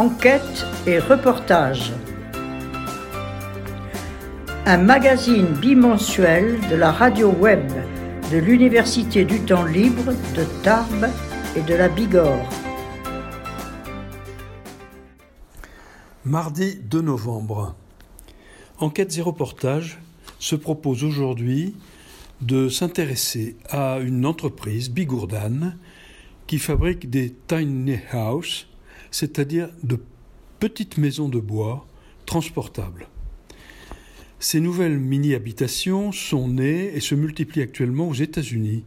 Enquête et reportage. Un magazine bimensuel de la radio web de l'Université du temps libre de Tarbes et de la Bigorre. Mardi 2 novembre. Enquête et reportage se propose aujourd'hui de s'intéresser à une entreprise, Bigourdan, qui fabrique des tiny houses, c'est-à-dire de petites maisons de bois transportables. Ces nouvelles mini-habitations sont nées et se multiplient actuellement aux États-Unis.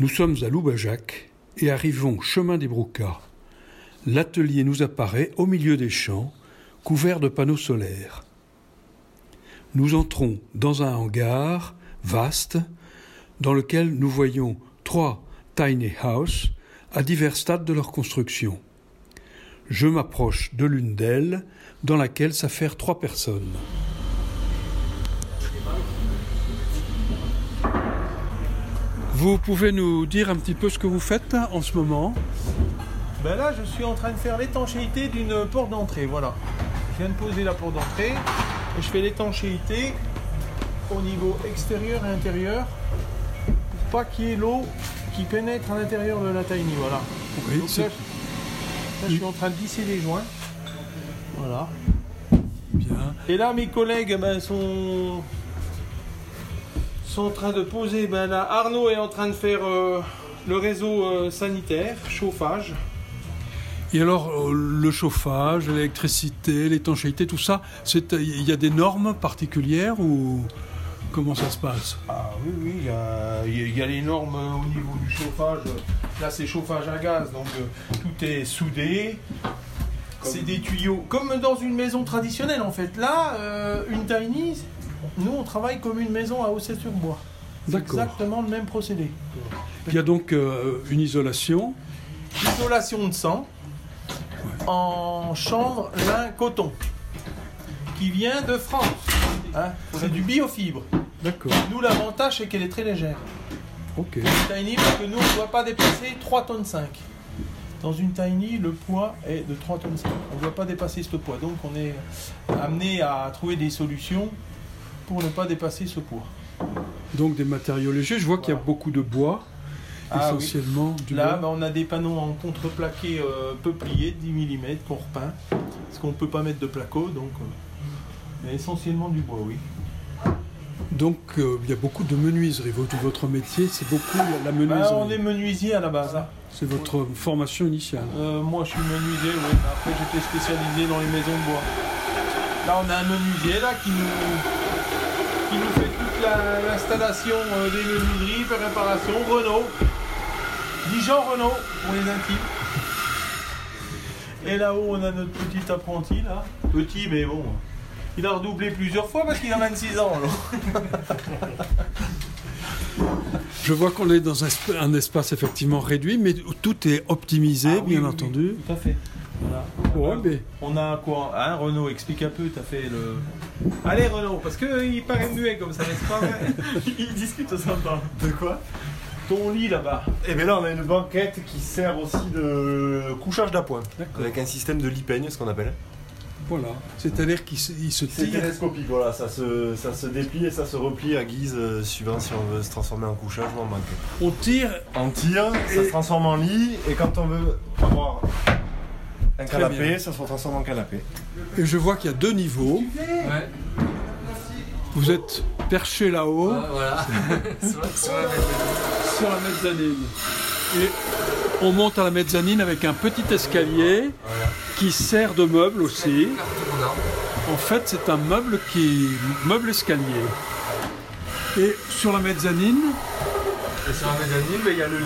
Nous sommes à Loubajac et arrivons chemin des Broucas l'atelier nous apparaît au milieu des champs, couvert de panneaux solaires. Nous entrons dans un hangar vaste, dans lequel nous voyons trois tiny houses à divers stades de leur construction. Je m'approche de l'une d'elles, dans laquelle s'affairent trois personnes. Vous pouvez nous dire un petit peu ce que vous faites en ce moment? Ben là, je suis en train de faire l'étanchéité d'une porte d'entrée. Voilà. Je viens de poser la porte d'entrée et je fais l'étanchéité au niveau extérieur et intérieur pour pas qu'il y ait l'eau qui pénètre à l'intérieur de la tiny. Voilà. Oui, Donc là, je suis en train de lisser les joints. Voilà. Bien. Et là, mes collègues ben, sont... sont en train de poser. Ben, là, Arnaud est en train de faire euh, le réseau euh, sanitaire, chauffage. Et alors, euh, le chauffage, l'électricité, l'étanchéité, tout ça, c'est- il y a des normes particulières ou? Comment ça se passe? Ah oui, oui, il y a, y les normes euh, au niveau du chauffage. Là, c'est chauffage à gaz, donc euh, tout est soudé. C'est des tuyaux, comme dans une maison traditionnelle en fait. Là, euh, une tiny, nous on travaille comme une maison à Osset sur bois. C'est D'accord. exactement le même procédé. Il y a donc euh, une isolation. Isolation de sang en chambre lin coton qui vient de France. Hein, c'est du biofibre. D'accord. Nous, l'avantage, c'est qu'elle est très légère. Ok. Tiny parce que nous on ne doit pas dépasser 3 tonnes 5. Dans une tiny, le poids est de 3 tonnes 5. On ne doit pas dépasser ce poids. Donc on est amené à trouver des solutions pour ne pas dépasser ce poids. Donc des matériaux légers. Je vois qu'il y a beaucoup de bois, Ah oui. essentiellement du Là, bois. ben, on a des panneaux en contreplaqué euh, peuplier de 10 mm qu'on repeint. Parce qu'on ne peut pas mettre de placo. Donc, euh, mais essentiellement du bois, oui. Donc euh, il y a beaucoup de menuiserie. Votre, votre métier, c'est beaucoup la, la menuiserie. on est menuisier à la base. hein. C'est votre formation initiale. Euh, moi, je suis menuisier, oui. mais Après, j'étais spécialisé dans les maisons de bois. Là, on a un menuisier là qui nous, qui nous fait toute la- l'installation euh, des menuiseries, préparation. Renault. Dijon Renault pour les intimes. Et là-haut, on a notre petit apprenti là. Petit, mais bon. Il a redoublé plusieurs fois parce qu'il a 26 ans. alors. Je vois qu'on est dans un, esp- un espace effectivement réduit, mais tout est optimisé, Ah oui, bien oui, entendu. oui, tout à fait. Voilà. Ouais, mais On a quoi? Hein, Renaud, explique un peu, t'as fait le. Allez, Renaud, parce qu'il paraît muet comme ça, n'est-ce pas? Vrai Il discute sympa. De quoi? Ton lit là-bas. Et bien là, on a une banquette qui sert aussi de couchage d'appoint. Avec un système de lipeigne, ce qu'on appelle. Voilà. C'est-à-dire qu'il se, il se C'est tire. télescopique, voilà, ça se, ça se déplie et ça se replie à guise, euh, suivant si on veut se transformer en couchage ou en banquette. On tire. On tire, ça se transforme en lit, et quand on veut avoir un Très canapé, bien. ça se transforme en canapé. Et je vois qu'il y a deux niveaux. Ouais, Vous êtes perché là-haut voilà. sur, la- sur la mezzanine. sur la mezzanine. Et on monte à la mezzanine avec un petit escalier Voilà. Qui sert de meuble aussi. En fait, c'est un meuble qui meuble escalier. Et sur la mezzanine, Et sur la mezzanine, ben, il y a le lit.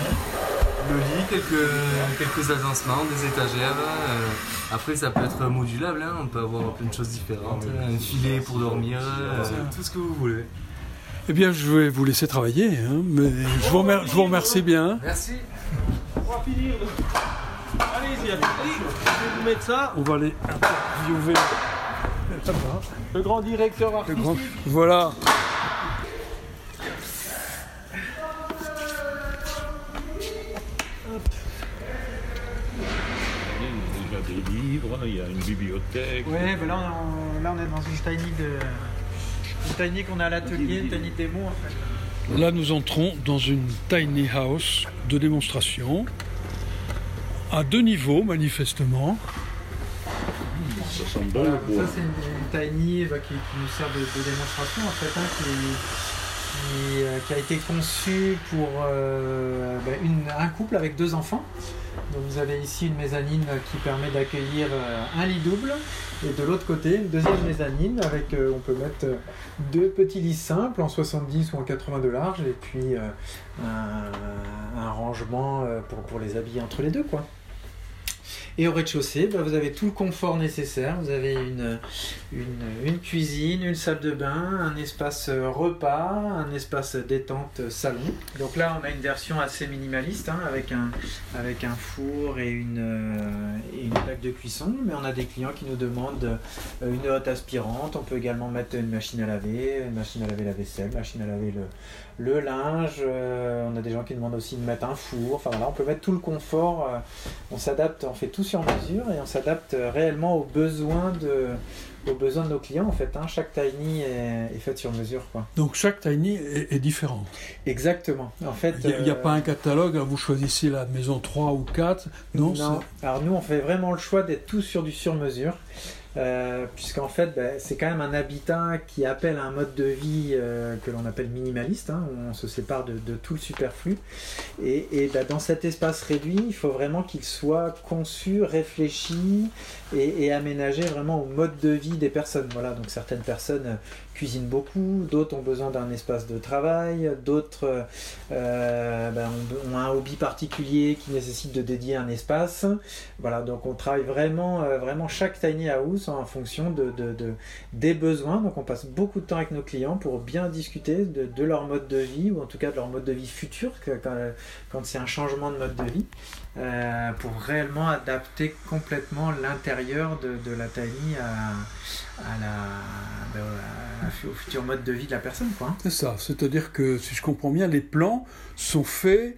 Le lit, quelques, quelques agencements, des étagères. euh, après, ça peut être modulable, hein, on peut avoir plein de choses différentes. Un filet pour dormir, euh, tout ce que vous voulez. eh bien, je vais vous laisser travailler. hein, mais je vous, remer- je vous remercie bien. Merci. Je vais vous mettre ça. On va aller interviewer Le grand directeur artistique. grand. Voilà. des livres, il y a une bibliothèque. Ouais, ben là, on, là on est dans une tiny de. Une tiny qu'on a à l'atelier, une tiny démo en fait. Là, nous entrons dans une tiny house de démonstration, à deux niveaux manifestement. Ça sent bon Voilà, ça c'est une, tiny bah, qui, nous sert de, démonstration en fait, hein, euh, qui a été conçue pour euh, bah, un couple avec deux enfants. Donc vous avez ici une mezzanine qui permet d'accueillir euh, un lit double et de l'autre côté une deuxième mezzanine avec on peut mettre deux petits lits simples en 70 ou en 80 de large et puis un, rangement pour, pour les habiller entre les deux quoi. Et au rez-de-chaussée, bah, vous avez tout le confort nécessaire. Vous avez une, une, cuisine, une salle de bain, un espace euh, repas, un espace détente euh, salon. Donc là, on a une version assez minimaliste hein, avec, un, avec un four et une, euh, une plaque de cuisson. Mais on a des clients qui nous demandent une hotte aspirante. On peut également mettre une machine à laver, une machine à laver la vaisselle, une machine à laver le, le linge. On a des gens qui demandent aussi de mettre un four. Enfin voilà, on peut mettre tout le confort. on s'adapte, on fait tout sur mesure et on s'adapte réellement aux besoins de, aux besoins de nos clients en fait. hein. Chaque tiny est, est faite sur mesure quoi. Donc chaque tiny est, est différent. Exactement. En fait, Il n'y a, euh, pas un catalogue, vous choisissez la maison 3 ou 4. Non, Non. Alors nous, on fait vraiment le choix d'être tous sur du sur-mesure. Euh, puisqu'en fait, ben, c'est quand même un habitat qui appelle un mode de vie euh, que l'on appelle minimaliste, hein, où on se sépare de, tout le superflu. Et, ben, dans cet espace réduit, il faut vraiment qu'il soit conçu, réfléchi et, aménagé vraiment au mode de vie des personnes. Voilà, donc certaines personnes cuisinent beaucoup, d'autres ont besoin d'un espace de travail, d'autres euh, ben, ont, un hobby particulier qui nécessite de dédier un espace. Voilà, donc on travaille vraiment, euh, vraiment chaque tiny house en fonction de, de- de- des besoins. Donc on passe beaucoup de temps avec nos clients pour bien discuter de, leur mode de vie ou en tout cas de leur mode de vie futur quand c'est un changement de mode de vie. Euh, pour réellement adapter complètement l'intérieur de, de la tiny à, à la, ben, au futur mode de vie de la personne. Hein. C'est ça. C'est-à-dire que, si je comprends bien, les plans sont faits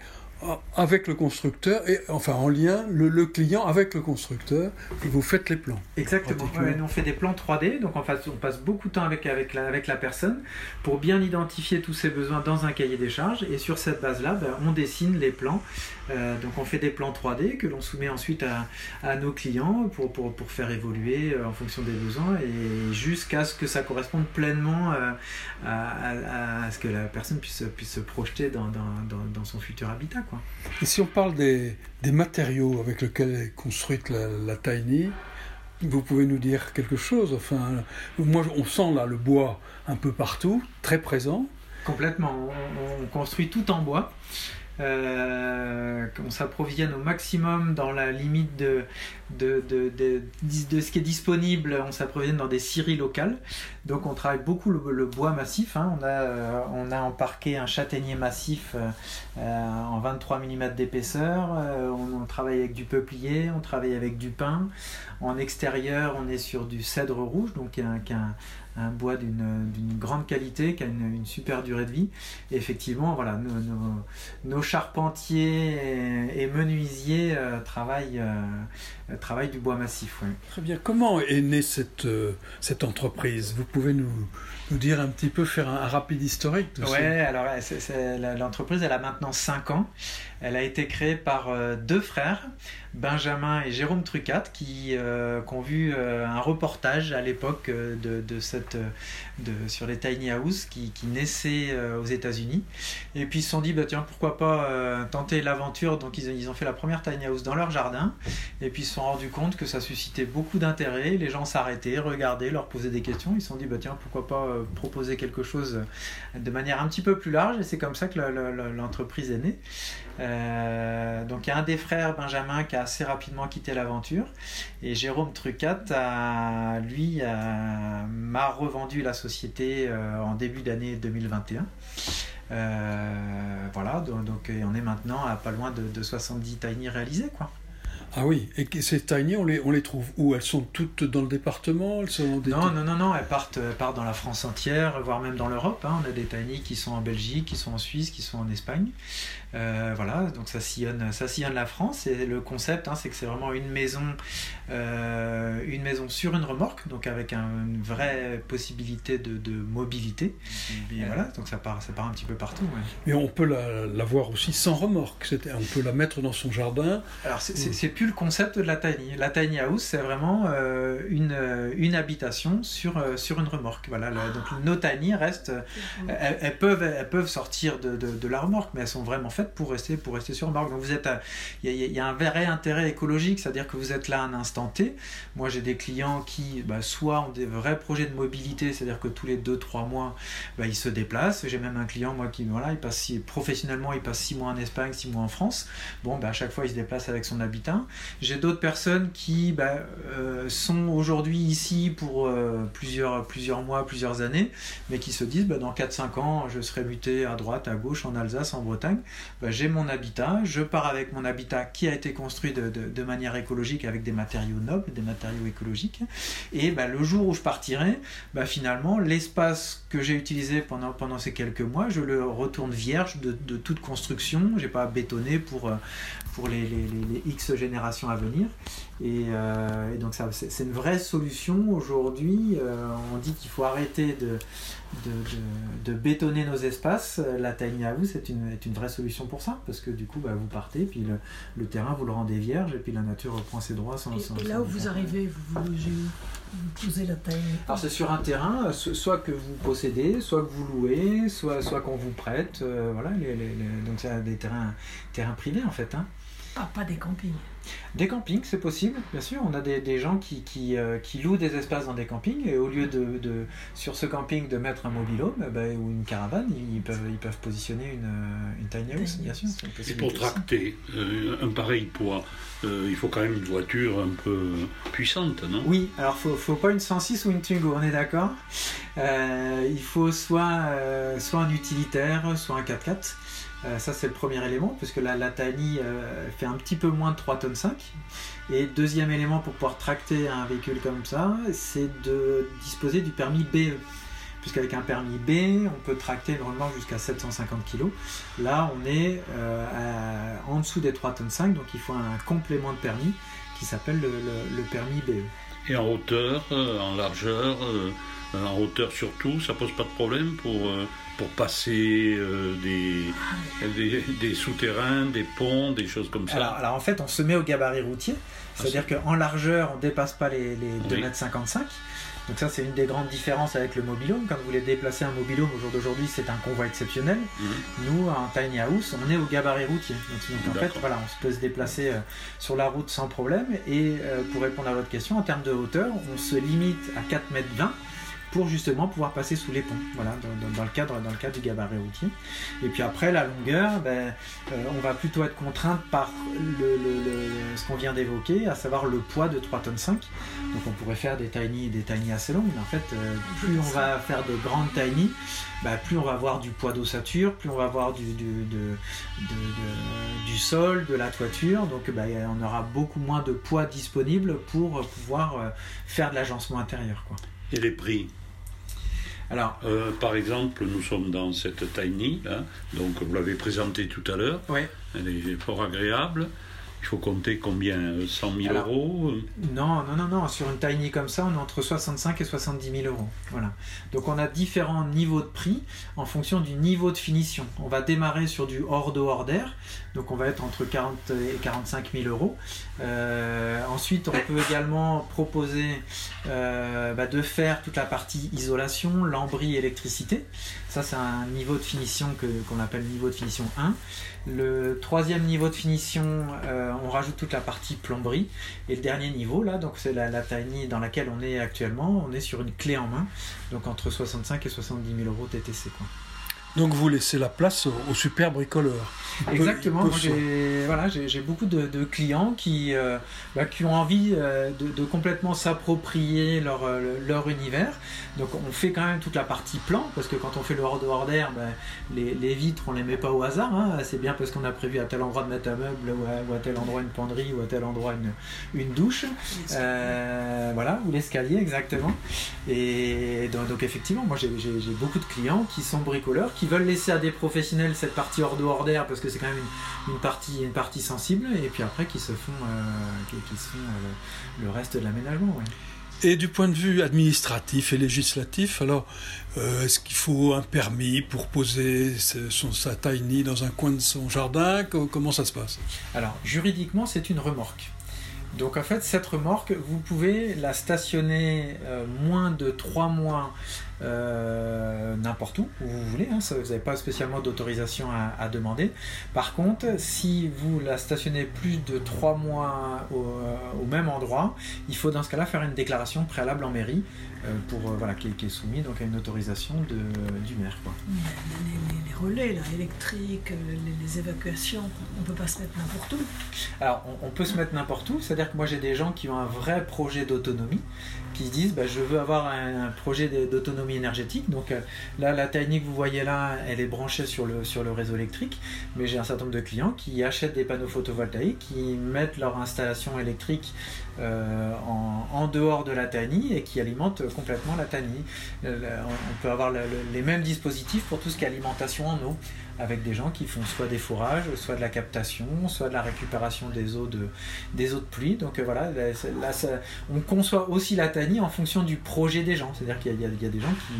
avec le constructeur, et enfin en lien, le, le client avec le constructeur, et vous faites les plans. Exactement. Ouais, nous, on fait des plans 3D, donc en fait, on passe beaucoup de temps avec, avec, la, avec la personne pour bien identifier tous ses besoins dans un cahier des charges. Et sur cette base-là, ben, on dessine les plans. Euh, donc on fait des plans 3D que l'on soumet ensuite à, à nos clients pour, pour, pour faire évoluer euh, en fonction des besoins et jusqu'à ce que ça corresponde pleinement euh, à, à- à ce que la personne puisse, puisse se projeter dans, dans, dans, dans son futur habitat. Quoi. Et si on parle des, des matériaux avec lesquels est construite la, la Tiny, vous pouvez nous dire quelque chose Enfin, moi, on sent là le bois un peu partout, très présent. Complètement. On, on construit tout en bois. Euh, on s'approvisionne au maximum dans la limite de, de, de, de, ce qui est disponible. On s'approvisionne dans des scieries locales. Donc on travaille beaucoup le, bois massif. hein. On, a, euh, on a embarqué un châtaignier massif euh, euh, en 23 mm d'épaisseur. Euh, on, travaille avec du peuplier, on travaille avec du pin. En extérieur, on est sur du cèdre rouge, donc un, un- un bois d'une grande qualité, qui a une, super durée de vie. Effectivement, voilà, nos, charpentiers et, menuisiers euh, travaillent, euh, travaillent du bois massif. ouais. Très bien. Comment est née cette, euh, cette entreprise? Vous pouvez nous, nous dire un petit peu, faire un, un rapide historique de ça Ouais, alors la- l'entreprise, elle a maintenant 5 ans. Elle a été créée par euh, deux frères, Benjamin et Jérôme Trucat, qui, euh, qui ont vu euh, un reportage à l'époque euh, de, de cette, euh, sur les tiny house qui, qui naissaient euh, aux États-Unis. Et puis ils se sont dit, bah, tiens, pourquoi pas euh, tenter l'aventure. Donc ils, ils ont fait la première tiny house dans leur jardin. Et puis ils se sont rendus compte que ça suscitait beaucoup d'intérêt. Les gens s'arrêtaient, regardaient, leur posaient des questions. Ils se sont dit, bah, tiens, pourquoi pas euh, proposer quelque chose de manière un petit peu plus large. Et c'est comme ça que l'entreprise est née. Donc il y a un des frères, Benjamin, qui a assez rapidement quitté l'aventure. Et Jérôme Trucat, lui, m'a revendu la société euh, en début d'année 2021. Euh, voilà, donc, on est maintenant à pas loin de, de 70 tiny réalisés. Quoi. Ah oui, et ces tiny, on les, on les trouve où? Elles sont toutes dans le département elles sont dans des Non, non, non, non, elles partent, elles partent dans la France entière, voire même dans l'Europe. hein. On a des tiny qui sont en Belgique, qui sont en Suisse, qui sont en Espagne. Euh, voilà, donc ça sillonne, ça sillonne la France. Et le concept, hein, c'est que c'est vraiment une maison, euh, une maison sur une remorque, donc avec un- une vraie possibilité de, de mobilité. Et voilà, donc ça part, ça part un petit peu partout. ouais. Mais on peut la, la voir aussi sans remorque. On peut la mettre dans son jardin. Alors c'est- c'est c'est plus le concept de la tiny. La tiny house, c'est vraiment euh, une, une habitation sur, sur une remorque. Voilà, donc nos tiny restent, euh, elles, elles peuvent, elles peuvent sortir de, de, de la remorque, mais elles sont vraiment faites pour rester, pour rester sur remorque. Donc vous êtes, il y, a- un vrai intérêt écologique, c'est-à-dire que vous êtes là à un instant T. Moi j'ai des clients qui, bah, soit ont des vrais projets de mobilité, c'est-à-dire que tous les 2-3 mois, bah, ils se déplacent. J'ai même un client, moi, qui, voilà, il passe professionnellement, il passe 6 mois en Espagne, 6 mois en France. Bon, bah, à chaque fois, il se déplace avec son habitat. J'ai d'autres personnes qui euh, sont aujourd'hui ici pour euh, plusieurs, plusieurs mois, plusieurs années, mais qui se disent dans 4-5 ans, je serai muté à droite, à gauche, en Alsace, en Bretagne. Bah, J'ai mon habitat, je pars avec mon habitat qui a été construit de, de- manière écologique avec des matériaux nobles, des matériaux écologiques. Et bah, le jour où je partirai, bah, finalement, l'espace que j'ai utilisé pendant, pendant ces quelques mois, je le retourne vierge de, de toute construction. J'ai pas à bétonner pour, euh, pour les, les- les- X générations à venir. Et, euh, et donc ça, c'est c'est une vraie solution aujourd'hui. Euh, on dit qu'il faut arrêter de, de, de- de bétonner nos espaces. La tiny house est une, est une vraie solution pour ça, parce que du coup, bah, vous partez, puis le, le terrain, vous le rendez vierge, et puis la nature reprend ses droits sans... Et, sans- et là sans- où vous arrivez, vous, vous logez où? Vous posez la taille. alors c'est sur un terrain, euh, so- soit que vous possédez, soit que vous louez, soit, soit qu'on vous prête. euh, voilà, les, les- les- donc c'est des terrains, terrains privés en fait. hein. Ah, pas des campings. Des campings, c'est possible, bien sûr. On a des, des gens qui, qui, euh, qui louent des espaces dans des campings et au lieu de, de sur ce camping de mettre un mobilhome eh ben, ou une caravane, ils peuvent, ils peuvent positionner une, euh, une tiny house, bien sûr. Et pour tracter euh, un pareil poids, euh, il faut quand même une voiture un peu puissante, non? Oui, alors faut, faut pas une 106 ou une Twingo, on est d'accord? Euh, il faut soit, euh, soit un utilitaire, soit un 4x4. Euh, ça c'est le premier élément, puisque la, la Tiny euh, fait un petit peu moins de 3 tonnes 5. Et deuxième élément pour pouvoir tracter un véhicule comme ça, c'est de disposer du permis BE. Puisqu'avec un permis B, on peut tracter une remorque jusqu'à 750 kg. Là, on est euh, en dessous des 3 tonnes 5, donc il faut un complément de permis qui s'appelle le, le- permis BE. Et en hauteur, en largeur, en hauteur surtout, ça pose pas de problème pour, euh, pour passer euh, des, des, des souterrains, des ponts, des choses comme ça Alors, alors en fait, on se met au gabarit routier, c'est-à-dire qu'en largeur, on dépasse pas les, les 2,55 Oui. m. Donc ça, c'est une des grandes différences avec le mobilhome. Quand vous voulez déplacer un mobilhome au jour d'aujourd'hui, c'est un convoi exceptionnel. Mhm. Nous, en tiny house, on est au gabarit routier. Donc, donc, en fait, voilà, on se peut se déplacer euh, sur la route sans problème. Et euh, pour répondre à votre question, en termes de hauteur, on se limite à 4 mètres 20 pour justement pouvoir passer sous les ponts, voilà, dans, le cadre, dans le cadre du gabarit routier. Et puis après, la longueur, ben, euh, on va plutôt être contrainte par le, ce qu'on vient d'évoquer, à savoir le poids de 3 tonnes 5. Donc on pourrait faire des tiny, des tiny assez longues, mais en fait, euh, plus on va faire de grandes tiny, bah, plus on va avoir du poids d'ossature, plus on va avoir du, sol, de la toiture, donc bah, on aura beaucoup moins de poids disponible pour pouvoir euh, faire de l'agencement intérieur. Quoi. Et les prix? Alors, Euh, Par exemple, nous sommes dans cette tiny, là, donc vous l'avez présentée tout à l'heure, ouais. elle est fort agréable. Il faut compter combien euh, 100 000 Alors, euros euh, Non, non, non, non. Sur une tiny comme ça, on est entre 65 et 70 000 euros. Voilà. Donc on a différents niveaux de prix en fonction du niveau de finition. On va démarrer sur du hors de hors d'air, donc on va être entre 40 et 45 000 euros. Euh, ensuite, on peut également proposer euh, bah, de faire toute la partie isolation, lambris, électricité. Ça, c'est un niveau de finition que, qu'on appelle niveau de finition 1. Le troisième niveau de finition, euh, on rajoute toute la partie plomberie. Et le dernier niveau, là, donc c'est la, la tiny dans laquelle on est actuellement, on est sur une clé en main, donc entre 65 et 70 000 euros TTC. Quoi. Donc vous laissez la place au, au super bricoleur. Il peut- Exactement. j'ai voilà, j'ai j'ai beaucoup de, de clients qui, euh, bah, qui ont envie euh, de, de complètement s'approprier leur, euh, leur univers. Donc on fait quand même toute la partie plan, parce que quand on fait le hors de hors d'air, bah, les, les vitres, on les met pas au hasard. hein. C'est bien parce qu'on a prévu à tel endroit de mettre un meuble, ou à, ou à tel endroit une penderie, ou à tel endroit une, une douche. Euh, voilà, ou l'escalier exactement. Et donc, donc, effectivement, moi j'ai j'ai- j'ai beaucoup de clients qui sont bricoleurs, qui veulent laisser à des professionnels cette partie hors de hors d'air parce que c'est quand même une, une partie, une partie sensible, et puis après qui se font, euh, qui se font euh, le, le reste de l'aménagement. ouais. Et du point de vue administratif et législatif, alors, euh, est-ce qu'il faut un permis pour poser son, sa tiny dans un coin de son jardin? Co- Comment ça se passe? Alors, juridiquement, c'est une remorque. Donc, en fait, cette remorque, vous pouvez la stationner euh, moins de 3 mois euh, n'importe où, où vous voulez. hein, ça, vous n'avez pas spécialement d'autorisation à, à demander. Par contre, si vous la stationnez plus de 3 mois au, euh, au même endroit, il faut dans ce cas-là faire une déclaration préalable en mairie euh, pour, voilà, qui, est- qui est soumise donc, à une autorisation de, du maire. Quoi. Les, les- les relais là, électriques, les, les évacuations, on peut pas se mettre n'importe où. Alors, on, on peut se mettre n'importe où, c'est-à-dire que moi j'ai des gens qui ont un vrai projet d'autonomie, qui se disent bah, je veux avoir un, projet d'autonomie énergétique. Donc euh, là, la Tiny que vous voyez là, elle est branchée sur le, sur le réseau électrique, mais j'ai un certain nombre de clients qui achètent des panneaux photovoltaïques, qui mettent leur installation électrique euh, en, en dehors de la Tiny et qui alimentent complètement la Tiny. Euh, on- peut avoir le- le- les mêmes dispositifs pour tout ce qui est alimentation en eau avec des gens qui font soit des fourrages, soit de la captation, soit de la récupération des eaux de, des eaux de pluie. Donc euh, voilà, là, on conçoit aussi la TANI en fonction du projet des gens. C'est-à-dire qu'il y, a- des gens qui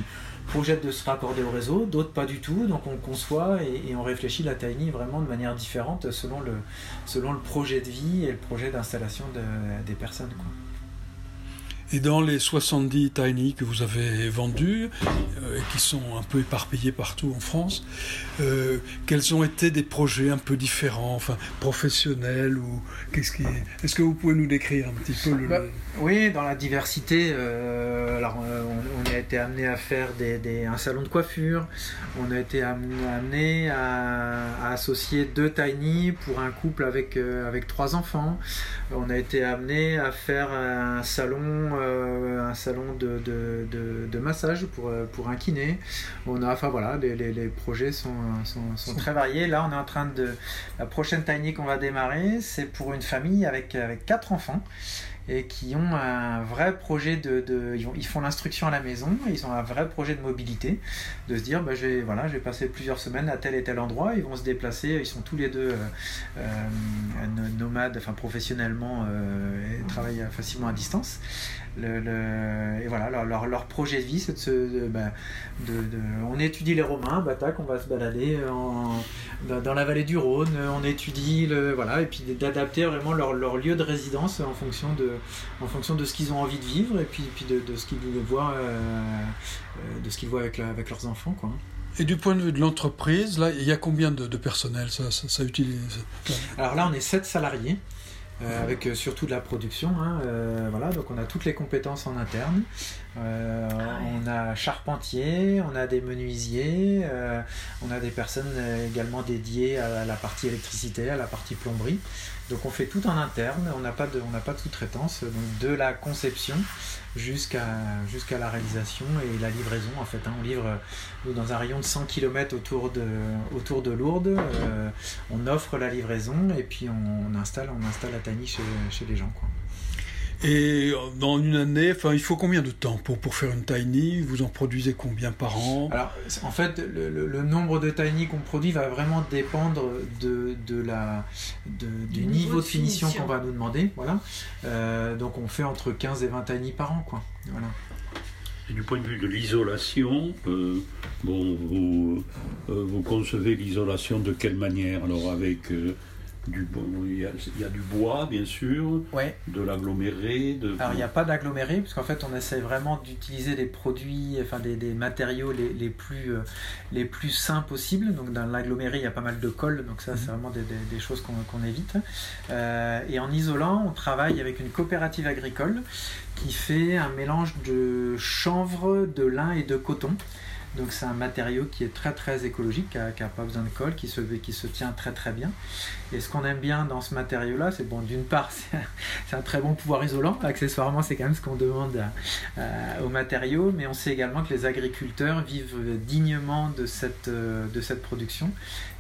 projettent de se raccorder au réseau, d'autres pas du tout. Donc on conçoit et, on réfléchit la TANI vraiment de manière différente selon le, selon le projet de vie et le projet d'installation de- des personnes. Et dans les 70 tiny que vous avez vendus, euh, qui sont un peu éparpillés partout en France, euh, quels ont été des projets un peu différents, enfin professionnels ou qu'est-ce qui est... Est-ce que vous pouvez nous décrire un petit peu le... Bah, Oui, dans la diversité, euh, alors euh, on, a été amené à faire des, un salon de coiffure, on a été amené, à, à associer deux tiny pour un couple avec, avec trois enfants, on a été amené à faire un salon, un salon de, de, de- de massage pour, euh, pour un kiné, on a, enfin voilà, les, les- les projets sont, sont, sont très variés, là on est en train de, la prochaine tiny qu'on va démarrer, c'est pour une famille avec, avec quatre enfants et qui ont un vrai projet de, de- ils, font l'instruction à la maison, ils ont un vrai projet de mobilité, de se dire bah, je, vais, voilà, je vais passer plusieurs semaines à tel et tel endroit, ils vont se déplacer, ils sont tous les deux euh, euh, no- nomades, enfin professionnellement, euh, et travaillent facilement à distance. Le, le- et voilà, leur, leur, leur projet de vie, c'est de se. de- bah, de- de- on étudie les Romains, bah, tac, on va se balader en, dans, dans la vallée du Rhône, on étudie, le, voilà, et puis d'adapter vraiment leur, leur lieu de résidence en fonction de, en fonction de ce qu'ils ont envie de vivre et puis, puis de, de ce qu'ils voient, euh, de ce qu'ils voient avec, la- avec leurs enfants. Quoi. Et du point de vue de l'entreprise, là, il y a combien de, de personnel ça, ça, ça utilise? Alors là, on est 7 salariés. Euh, avec euh, surtout de la production, hein, euh, voilà, donc on a toutes les compétences en interne. Euh, On a charpentier, on a des menuisiers, euh, on a des personnes également dédiées à la partie électricité, à la partie plomberie. Donc on fait tout en interne, on n'a pas de, on n'a pas de sous-traitance, donc de la conception jusqu'à jusqu'à la réalisation et la livraison en fait. hein. On livre dans un rayon de 100 km autour de, autour de Lourdes, euh, on offre la livraison et puis on, installe, on installe la tiny chez, chez les gens. Quoi. Et euh, dans une année, enfin, il faut combien de temps pour, pour faire une tiny? Vous en produisez combien par an? Alors, en fait, le, le- le nombre de tiny qu'on produit va vraiment dépendre de, de la, de- du, Du niveau, niveau de de finition finition. qu'on va nous demander. Voilà. Euh, donc, on fait entre 15 et 20 tiny par an. Quoi. Voilà. Et du point de vue de l'isolation, euh, bon, vous, euh, vous concevez l'isolation de quelle manière? Alors avec euh, du, il y, a, il y a du bois, bien sûr, Ouais. de l'aggloméré, de. Alors, il n'y a pas d'aggloméré, puisqu'en fait, on essaie vraiment d'utiliser des produits, enfin des, des matériaux les, les plus, euh, les plus sains possibles. Donc, dans l'aggloméré, il y a pas mal de colle, donc ça, c'est vraiment des, des- des choses qu'on qu'on évite. Euh, et en isolant, on travaille avec une coopérative agricole qui fait un mélange de chanvre, de lin et de coton. Donc c'est un matériau qui est très très écologique, qui n'a pas besoin de colle, qui se, qui se tient très très bien. Et ce qu'on aime bien dans ce matériau-là, c'est bon, d'une part, c'est un, très bon pouvoir isolant. Accessoirement, c'est quand même ce qu'on demande au matériau, mais on sait également que les agriculteurs vivent dignement de cette, de cette production.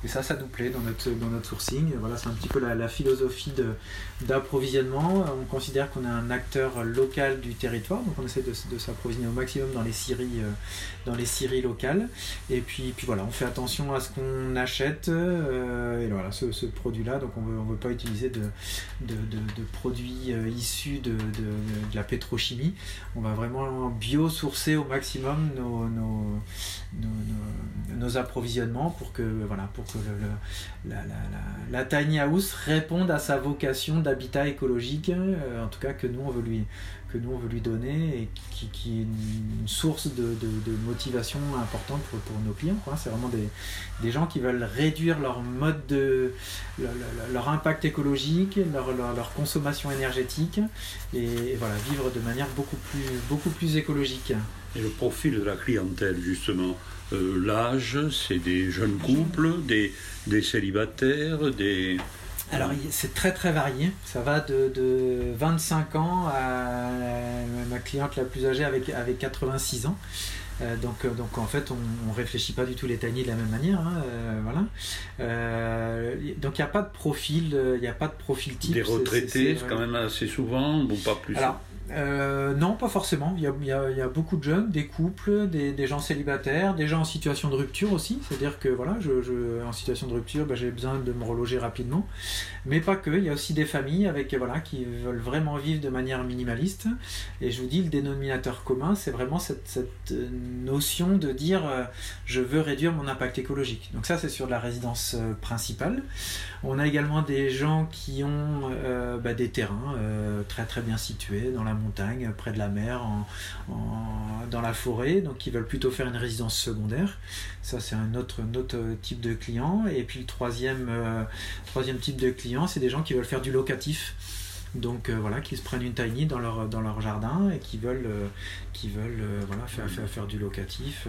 Et ça, ça nous plaît dans notre, dans notre sourcing. Voilà, c'est un petit peu la, philosophie d'approvisionnement. On considère qu'on est un acteur local du territoire, donc on essaie de, s'approvisionner au maximum dans les scieries, euh, dans les locales. Et puis, puis voilà, on fait attention à ce qu'on achète. Euh, et voilà, ce, produit-là, donc on veut, on veut pas utiliser de, produits euh, issus de, la pétrochimie. On va vraiment bio-sourcer au maximum nos, nos, approvisionnements pour que, voilà, pour que la, tiny house réponde à sa vocation d'habitat écologique, en tout cas que nous on veut lui, que nous on veut lui donner et qui, est une source de, de, motivation importante pour, pour nos clients. C'est vraiment des, des, gens qui veulent réduire leur mode de leur, impact écologique, leur, leur, leur, consommation énergétique et, et, voilà, vivre de manière beaucoup plus, beaucoup plus écologique. Et le profil de la clientèle justement euh, L'âge, c'est des jeunes couples, des, des célibataires, des... Alors c'est très très varié, ça va de, de, 25 ans à ma cliente la plus âgée avec, avec 86 ans. Euh, donc, donc en fait, on, ne réfléchit pas du tout les taniers de la même manière. Hein, euh, voilà. Euh, donc il n'y a pas de profil, il n'y a pas de profil type. Des retraités, c'est quand même assez souvent, bon pas plus. Alors, euh, non, pas forcément. Il y, a, beaucoup de jeunes, des couples, des, gens célibataires, des gens en situation de rupture aussi. C'est-à-dire que voilà, je, je, en situation de rupture, ben, j'ai besoin de me reloger rapidement. Mais pas que. Il y a aussi des familles avec voilà qui veulent vraiment vivre de manière minimaliste. Et je vous dis, le dénominateur commun, c'est vraiment cette, cette, notion de dire euh, je veux réduire mon impact écologique. Donc ça, c'est sur la résidence euh, principale. On a également des gens qui ont euh, bah, des terrains euh, très très bien situés dans la montagne, près de la mer, dans la forêt, donc qui veulent plutôt faire une résidence secondaire. Ça, c'est un autre, autre type de client. Et puis le troisième, euh, troisième type de client, c'est des gens qui veulent faire du locatif donc euh, voilà, qui se prennent une tiny dans leur, dans leur jardin et qui veulent, euh, qui veulent euh, voilà, faire, faire, faire, du locatif.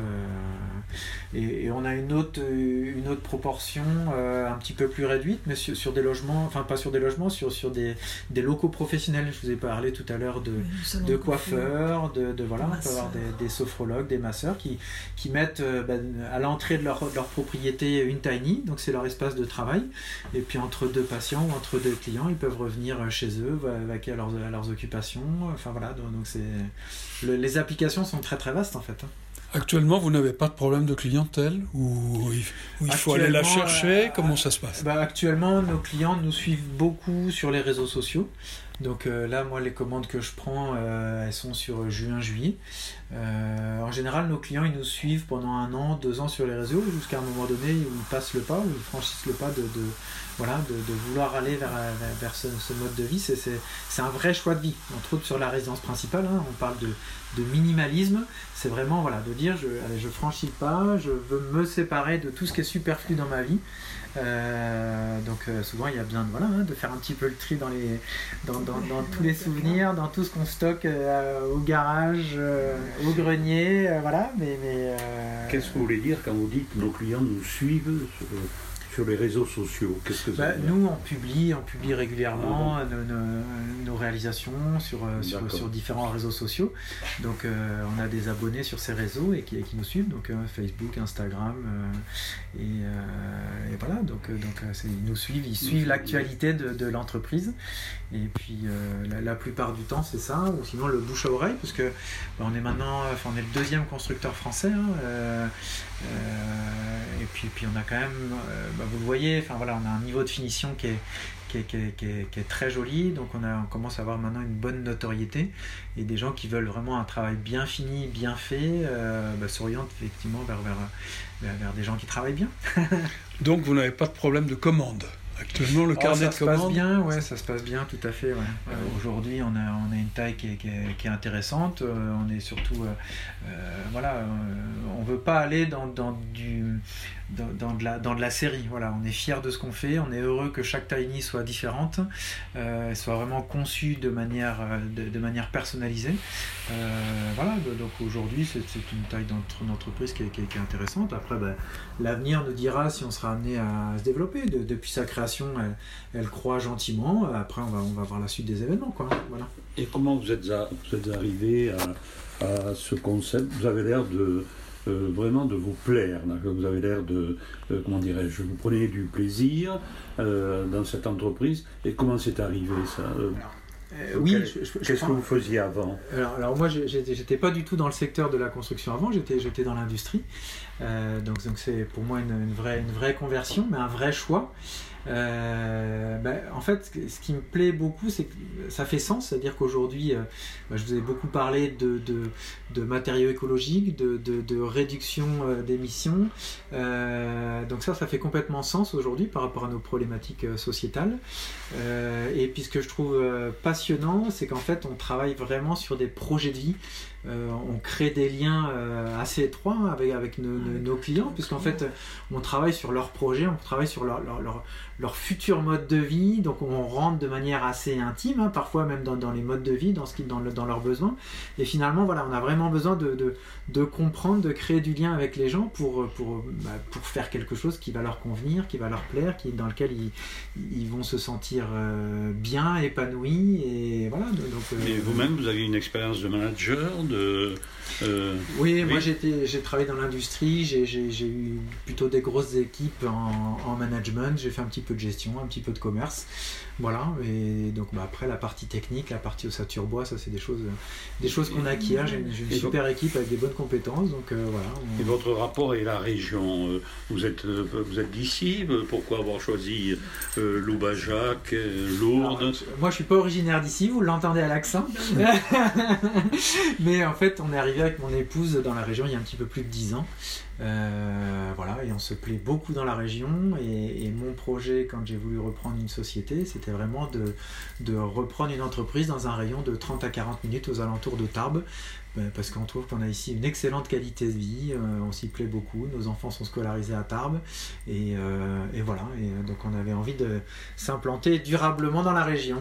Et, et, on a une autre, une autre proportion un petit peu plus réduite, mais sur, sur, des logements, enfin pas sur des logements, sur, sur des, des locaux professionnels. Je vous ai parlé tout à l'heure de, de coiffeurs, de, de, voilà, on peut avoir des, des, sophrologues, des masseurs qui, qui mettent ben, à l'entrée de leur, de leur propriété une tiny, donc c'est leur espace de travail. Et puis entre deux patients ou entre deux clients, ils peuvent revenir chez eux vaquer à leurs, à leurs occupations. Enfin voilà, donc, c'est le, les applications sont très très vastes en fait. hein. Actuellement, vous n'avez pas de problème de clientèle ou il, il faut aller la chercher? Comment ça se passe? bah, Actuellement, nos clients nous suivent beaucoup sur les réseaux sociaux. Donc euh, là, moi, les commandes que je prends, euh, elles sont sur juin-juillet. Euh, en général, nos clients, ils nous suivent pendant un an, deux ans sur les réseaux, jusqu'à un moment donné où ils passent le pas, où ils franchissent le pas de, voilà, de, vouloir aller vers, vers, ce, mode de vie. C'est un vrai choix de vie. Entre autres, sur la résidence principale, hein, on parle de, de minimalisme. C'est vraiment voilà, de dire je, je franchis le pas, je veux me séparer de tout ce qui est superflu dans ma vie. Euh, donc euh, souvent il y a besoin de, voilà, hein, de faire un petit peu le tri dans, les, dans, dans, tous les souvenirs, dans tout ce qu'on stocke au garage, au grenier, euh, voilà. Mais, mais qu'est-ce que vous voulez dire quand vous dites nos clients nous suivent sur les réseaux sociaux Qu'est-ce que bah, Nous, on publie, on publie régulièrement nos, nos, nos, réalisations sur, sur, sur, différents réseaux sociaux. Donc, euh, on a des abonnés sur ces réseaux et qui, et qui nous suivent, donc euh, Facebook, Instagram, euh, et, et, voilà. Donc, donc ils nous suivent, ils suivent l'actualité de, de l'entreprise. Et puis, la, la, plupart du temps, c'est ça, ou sinon le bouche à oreille, parce que bah, on est maintenant, enfin, on est le deuxième constructeur français. Hein, et puis, puis, on a quand même bah, vous le voyez, enfin voilà, on a un niveau de finition qui est, qui est, qui est, qui est, qui est très joli, donc on, a, on commence à avoir maintenant une bonne notoriété et des gens qui veulent vraiment un travail bien fini, bien fait, euh, bah, s'orientent effectivement vers, vers, vers, vers, des gens qui travaillent bien. donc vous n'avez pas de problème de commande Actuellement, le carnet oh, ça de commandes. se passe bien, ouais, ça se passe bien, tout à fait. Ouais. Euh, Aujourd'hui, on a, on a une taille qui est, qui est, qui est intéressante. Euh, on est surtout, euh, voilà, on veut pas aller dans, dans du dans, de la, dans de la série. Voilà, on est fier de ce qu'on fait, on est heureux que chaque tiny soit différente, euh, soit vraiment conçue de manière, de, manière personnalisée. voilà, donc aujourd'hui c'est une taille d'entreprise qui, qui, est intéressante. Après, ben, l'avenir nous dira si on sera amené à se développer. depuis sa création, elle, croît gentiment. Après, on va, on va voir la suite des événements. Quoi. Voilà. Et comment vous êtes, vous êtes arrivé à ce concept? Vous avez l'air de euh, vraiment de vous plaire. Vous avez l'air de, euh, comment dirais-je, vous prenez du plaisir euh, dans cette entreprise. Et comment c'est arrivé ça oui, qu'est-ce que vous faisiez avant? Alors, alors, moi, j'étais pas du tout dans le secteur de la construction avant. J'étais, j'étais dans l'industrie. Donc, donc c'est pour moi une, une, vraie, une vraie conversion, mais un vrai choix. Euh, ben, en fait, ce qui me plaît beaucoup, c'est que ça fait sens, c'est-à-dire qu'aujourd'hui, euh, ben, je vous ai beaucoup parlé de, de, matériaux écologiques, de, de réduction euh, d'émissions. donc ça, ça fait complètement sens aujourd'hui par rapport à nos problématiques sociétales. et puis ce que je trouve passionnant, c'est qu'en fait, on travaille vraiment sur des projets de vie. On crée des liens assez étroits avec, avec nos, clients, puisqu'en fait, on travaille sur leurs projets, on travaille sur leur, leur, leur futur mode de vie. Donc on rentre de manière assez intime, hein, parfois même dans, dans, les modes de vie, dans, ce qui, dans, dans leurs besoins. Et finalement, voilà, on a vraiment besoin de, de, de, comprendre, de créer du lien avec les gens pour, pour, bah, pour faire quelque chose qui va leur convenir, qui va leur plaire, qui, dans lequel ils, ils vont se sentir euh, bien, épanouis. Et voilà, donc, euh, vous-même, vous avez une expérience de manager de, euh, oui, moi j'ai travaillé dans l'industrie, j'ai eu plutôt des grosses équipes en, en management, j'ai fait un petit peu de gestion, un petit peu de commerce. Voilà, et donc bah, après la partie technique, la partie ossature bois, ça c'est des choses, des choses qu'on acquiert. J'ai une, super équipe avec des bonnes compétences, donc euh, voilà. Et votre rapport est la région euh, Vous êtes, euh, vous êtes d'ici Pourquoi avoir choisi Loubajac, Lourdes Moi je suis pas originaire d'ici, vous l'entendez à l'accent. Mais en fait on est arrivé avec mon épouse dans la région il y a un petit peu plus de 10 ans. Euh, voilà, et on se plaît beaucoup dans la région. Et, mon projet, quand j'ai voulu reprendre une société, c'était vraiment de, de, reprendre une entreprise dans un rayon de 30 à 40 minutes aux alentours de Tarbes. Ben, parce qu'on trouve qu'on a ici une excellente qualité de vie, euh, on s'y plaît beaucoup, nos enfants sont scolarisés à Tarbes, et, euh, et voilà, et donc on avait envie de s'implanter durablement dans la région.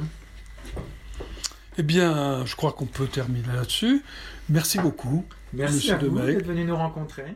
Eh bien, je crois qu'on peut terminer là-dessus. Merci beaucoup. Merci à vous d'être venu nous rencontrer.